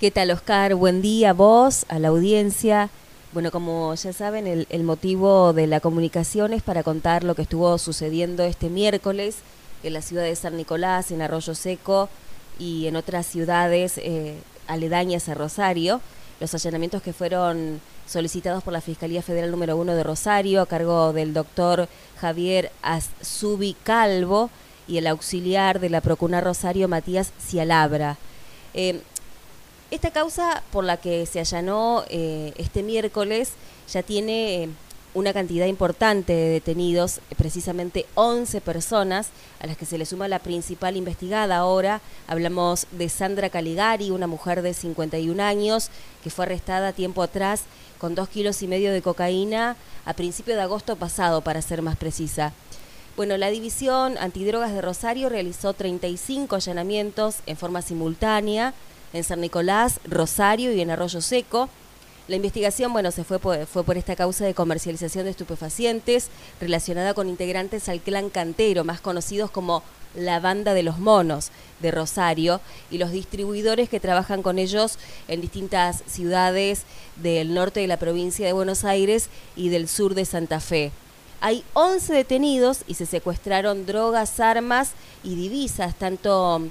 ¿Qué tal, Oscar? Buen día a vos, a la audiencia. Bueno, como ya saben, el, motivo de la comunicación es para contar lo que estuvo sucediendo este miércoles en la ciudad de San Nicolás, en Arroyo Seco y en otras ciudades eh, aledañas a Rosario. Los allanamientos que fueron solicitados por la Fiscalía Federal número uno de Rosario a cargo del doctor Javier Azubi Calvo y el auxiliar de la Procuna Rosario Matías Cialabra. Eh, esta causa por la que se allanó eh, este miércoles ya tiene eh, una cantidad importante de detenidos, precisamente 11 personas, a las que se le suma la principal investigada ahora. Hablamos de Sandra Caligari, una mujer de 51 años que fue arrestada tiempo atrás con dos kilos y medio de cocaína a principio de agosto pasado, para ser más precisa. Bueno, la División Antidrogas de Rosario realizó 35 allanamientos en forma simultánea en San Nicolás, Rosario y en Arroyo Seco. La investigación, bueno, se fue por, fue por esta causa de comercialización de estupefacientes relacionada con integrantes al clan cantero, más conocidos como la banda de los monos de Rosario y los distribuidores que trabajan con ellos en distintas ciudades del norte de la provincia de Buenos Aires y del sur de Santa Fe. Hay 11 detenidos y se secuestraron drogas, armas y divisas, tanto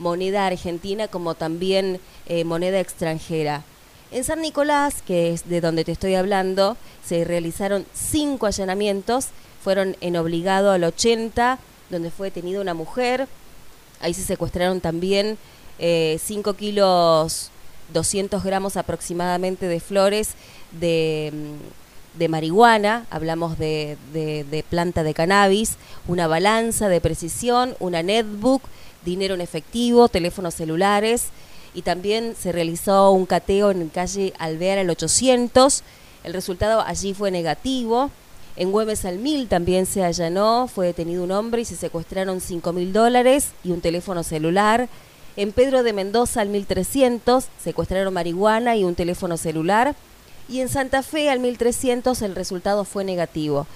moneda argentina como también eh, moneda extranjera. En San Nicolás, que es de donde te estoy hablando, se realizaron cinco allanamientos, fueron en obligado al 80, donde fue detenida una mujer, ahí se secuestraron también 5 eh, kilos 200 gramos aproximadamente de flores de, de marihuana, hablamos de, de, planta de cannabis, una balanza de precisión, una netbook dinero en efectivo, teléfonos celulares y también se realizó un cateo en calle Alvear al 800. El resultado allí fue negativo. En Güemes al Mil también se allanó, fue detenido un hombre y se secuestraron 5 mil dólares y un teléfono celular. En Pedro de Mendoza al 1300 secuestraron marihuana y un teléfono celular. Y en Santa Fe al 1300 el resultado fue negativo.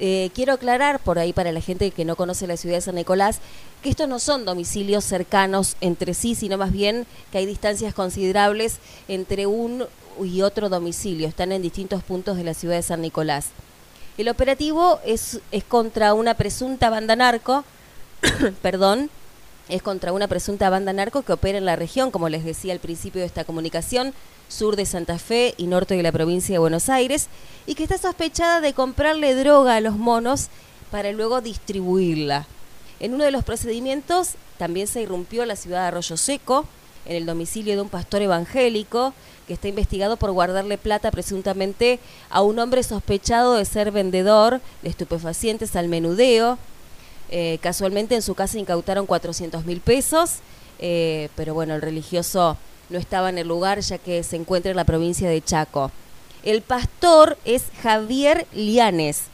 Eh, quiero aclarar por ahí para la gente que no conoce la ciudad de San Nicolás que estos no son domicilios cercanos entre sí, sino más bien que hay distancias considerables entre un y otro domicilio. Están en distintos puntos de la ciudad de San Nicolás. El operativo es, es contra una presunta banda narco, perdón, es contra una presunta banda narco que opera en la región, como les decía al principio de esta comunicación, sur de Santa Fe y norte de la provincia de Buenos Aires, y que está sospechada de comprarle droga a los monos para luego distribuirla. En uno de los procedimientos también se irrumpió la ciudad de Arroyo Seco, en el domicilio de un pastor evangélico que está investigado por guardarle plata presuntamente a un hombre sospechado de ser vendedor de estupefacientes al menudeo. Eh, casualmente en su casa incautaron 400 mil pesos, eh, pero bueno, el religioso no estaba en el lugar ya que se encuentra en la provincia de Chaco. El pastor es Javier Lianes,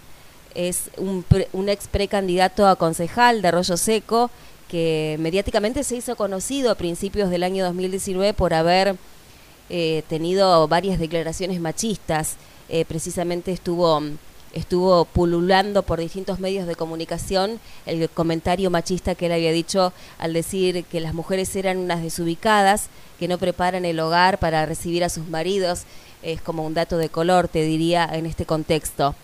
es un, ex precandidato a concejal de Arroyo Seco que mediáticamente se hizo conocido a principios del año 2019 por haber eh, tenido varias declaraciones machistas. Precisamente estuvo estuvo pululando por distintos medios de comunicación el comentario machista que él había dicho al decir que las mujeres eran unas desubicadas, que no preparan el hogar para recibir a sus maridos. Es como un dato de color, te diría, en este contexto.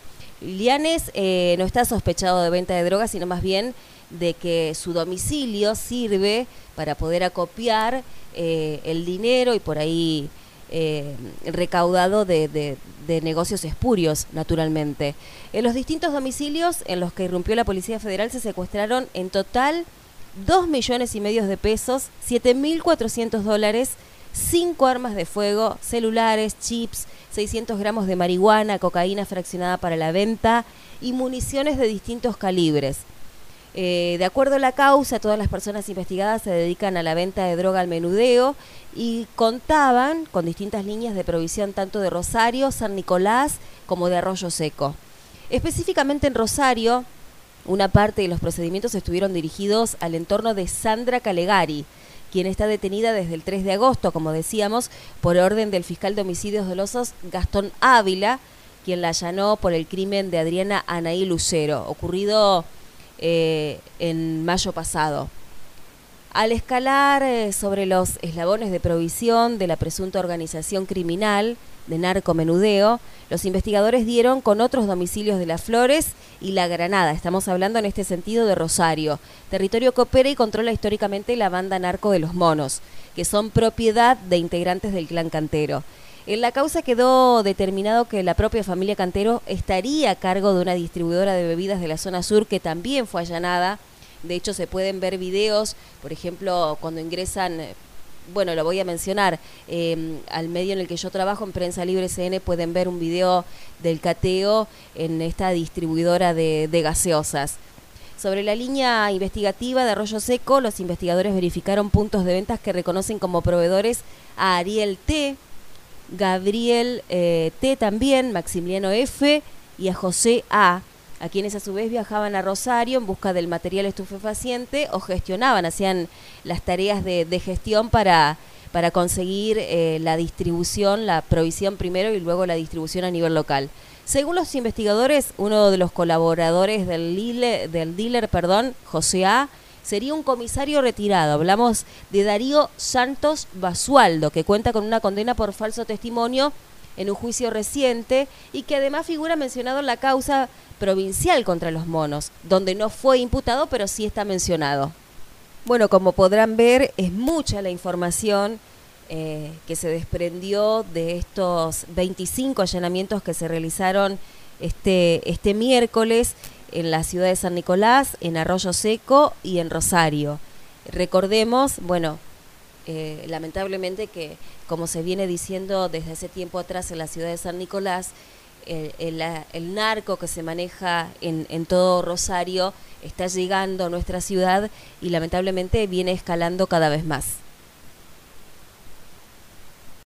Lianes eh, no está sospechado de venta de drogas, sino más bien de que su domicilio sirve para poder acopiar eh, el dinero y por ahí eh, recaudado de, negocios espurios, naturalmente. En los distintos domicilios en los que irrumpió la Policía Federal se secuestraron en total 2 millones y medio de pesos, 7.400 dólares, 5 armas de fuego, celulares, chips, 600 gramos de marihuana, cocaína fraccionada para la venta y municiones de distintos calibres. Eh, de acuerdo a la causa, todas las personas investigadas se dedican a la venta de droga al menudeo y contaban con distintas líneas de provisión tanto de Rosario, San Nicolás como de Arroyo Seco. Específicamente en Rosario, una parte de los procedimientos estuvieron dirigidos al entorno de Sandra Calegari, quien está detenida desde el 3 de agosto, como decíamos, por orden del fiscal de homicidios dolosos Gastón Ávila, quien la allanó por el crimen de Adriana Anaí Lucero, ocurrido eh, en mayo pasado. Al escalar eh, sobre los eslabones de provisión de la presunta organización criminal de narcomenudeo, los investigadores dieron con otros domicilios de las Flores y La Granada. Estamos hablando en este sentido de Rosario, territorio que opera y controla históricamente la banda narco de los monos, que son propiedad de integrantes del clan Cantero. En la causa quedó determinado que la propia familia Cantero estaría a cargo de una distribuidora de bebidas de la zona sur que también fue allanada de hecho, se pueden ver videos, por ejemplo, cuando ingresan bueno, lo voy a mencionar, em, al medio en el que yo trabajo, en Prensa Libre CN, pueden ver un video del cateo en esta distribuidora de, de, gaseosas. Sobre la línea investigativa de Arroyo Seco, los investigadores verificaron puntos de ventas que reconocen como proveedores a Ariel T, Gabriel eh, T también, Maximiliano F y a José A, a quienes a su vez viajaban a Rosario en busca del material estupefaciente o gestionaban, hacían las tareas de, gestión para, para conseguir eh, la distribución, la provisión primero y luego la distribución a nivel local. Según los investigadores, uno de los colaboradores del, del dealer, perdón, José A., sería un comisario retirado. Hablamos de Darío Santos Basualdo, que cuenta con una condena por falso testimonio en un juicio reciente y que además figura mencionado en la causa provincial contra los monos, donde no fue imputado, pero sí está mencionado. Bueno, como podrán ver, es mucha la información eh, que se desprendió de estos 25 allanamientos que se realizaron este, este miércoles en la ciudad de San Nicolás, en Arroyo Seco y en Rosario. Recordemos, bueno, eh, lamentablemente que, como se viene diciendo desde hace tiempo atrás en la ciudad de San Nicolás, el, narco que se maneja en, en, todo Rosario está llegando a nuestra ciudad y lamentablemente viene escalando cada vez más.